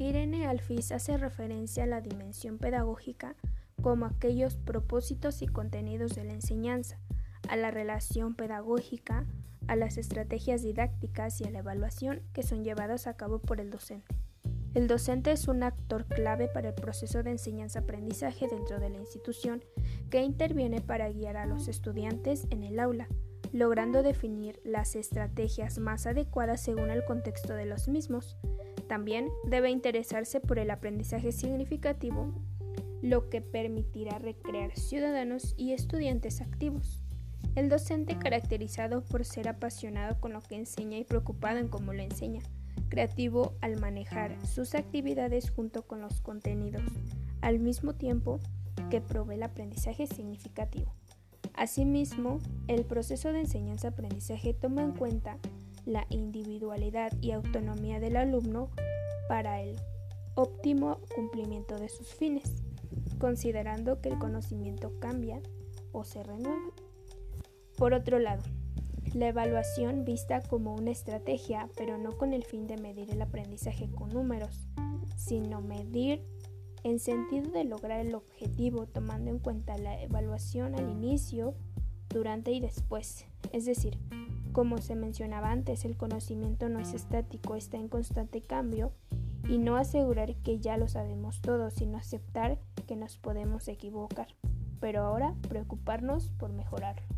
Alphys hace referencia a la dimensión pedagógica como aquellos propósitos y contenidos de la enseñanza, a la relación pedagógica, a las estrategias didácticas y a la evaluación que son llevadas a cabo por el docente. El docente es un actor clave para el proceso de enseñanza-aprendizaje dentro de la institución que interviene para guiar a los estudiantes en el aula, logrando definir las estrategias más adecuadas según el contexto de los mismos. También debe interesarse por el aprendizaje significativo, lo que permitirá recrear ciudadanos y estudiantes activos. El docente caracterizado por ser apasionado con lo que enseña y preocupado en cómo lo enseña creativo al manejar sus actividades junto con los contenidos, al mismo tiempo que provee el aprendizaje significativo. Asimismo, el proceso de enseñanza-aprendizaje toma en cuenta la individualidad y autonomía del alumno para el óptimo cumplimiento de sus fines, considerando que el conocimiento cambia o se renueva. Por otro lado, la evaluación vista como una estrategia, pero no con el fin de medir el aprendizaje con números, sino medir en sentido de lograr el objetivo tomando en cuenta la evaluación al inicio, durante y después. Es decir, como se mencionaba antes, el conocimiento no es estático, está en constante cambio y no asegurar que ya lo sabemos todo, sino aceptar que nos podemos equivocar, pero ahora preocuparnos por mejorarlo.